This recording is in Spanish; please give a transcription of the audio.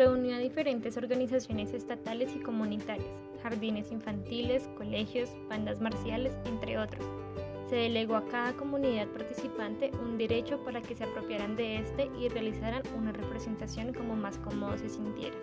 reunió a diferentes organizaciones estatales y comunitarias, jardines infantiles, colegios, bandas marciales, entre otros. Se delegó a cada comunidad participante un derecho para que se apropiaran de este y realizaran una representación como más cómodo se sintiera.